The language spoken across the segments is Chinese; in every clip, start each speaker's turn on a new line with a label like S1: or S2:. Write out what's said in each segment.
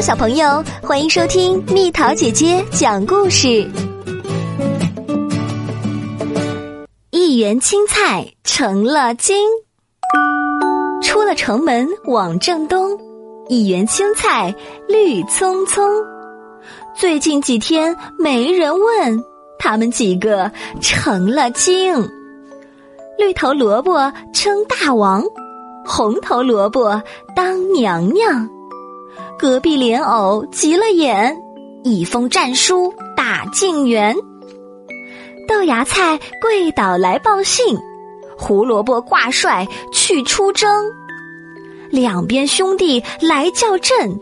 S1: 小朋友，欢迎收听蜜桃姐姐讲故事。一园青菜成了精，出了城门往正东，一园青菜绿葱葱。最近几天没人问，他们几个成了精。绿头萝卜称大王，红头萝卜当娘娘。隔壁莲藕急了眼，一封战书打进园。豆芽菜跪倒来报信，胡萝卜挂帅去出征。两边兄弟来叫阵，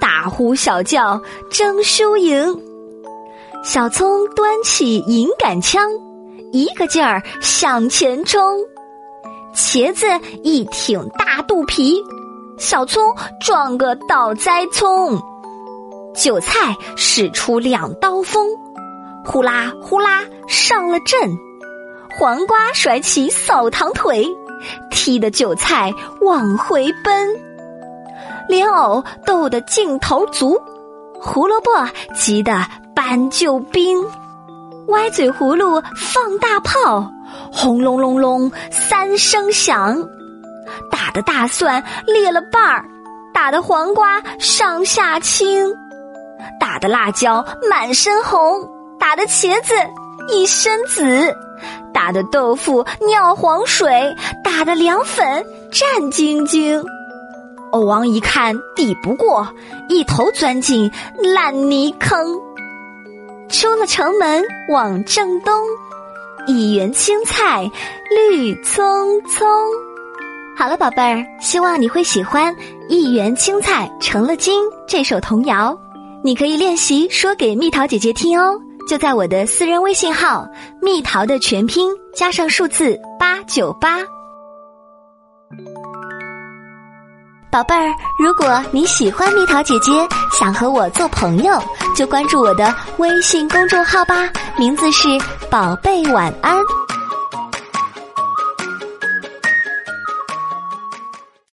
S1: 大呼小叫争输赢。小葱端起银杆枪，一个劲儿向前冲。茄子一挺大肚皮。小葱撞个倒栽葱，韭菜使出两刀锋，呼啦呼啦上了阵。黄瓜甩起扫堂腿，踢得韭菜往回奔。莲藕斗得劲头足，胡萝卜急得搬救兵。歪嘴葫芦放大炮，轰隆隆隆三声响。的大蒜裂了瓣儿，打的黄瓜上下青，打的辣椒满身红，打的茄子一身紫，打的豆腐尿黄水，打的凉粉战兢兢。欧王一看抵不过，一头钻进烂泥坑。出了城门往正东，一园青菜绿葱葱。好了，宝贝儿，希望你会喜欢《一园青菜成了精》这首童谣。你可以练习说给蜜桃姐姐听哦，就在我的私人微信号“蜜桃”的全拼加上数字八九八。宝贝儿，如果你喜欢蜜桃姐姐，想和我做朋友，就关注我的微信公众号吧，名字是“宝贝晚安”。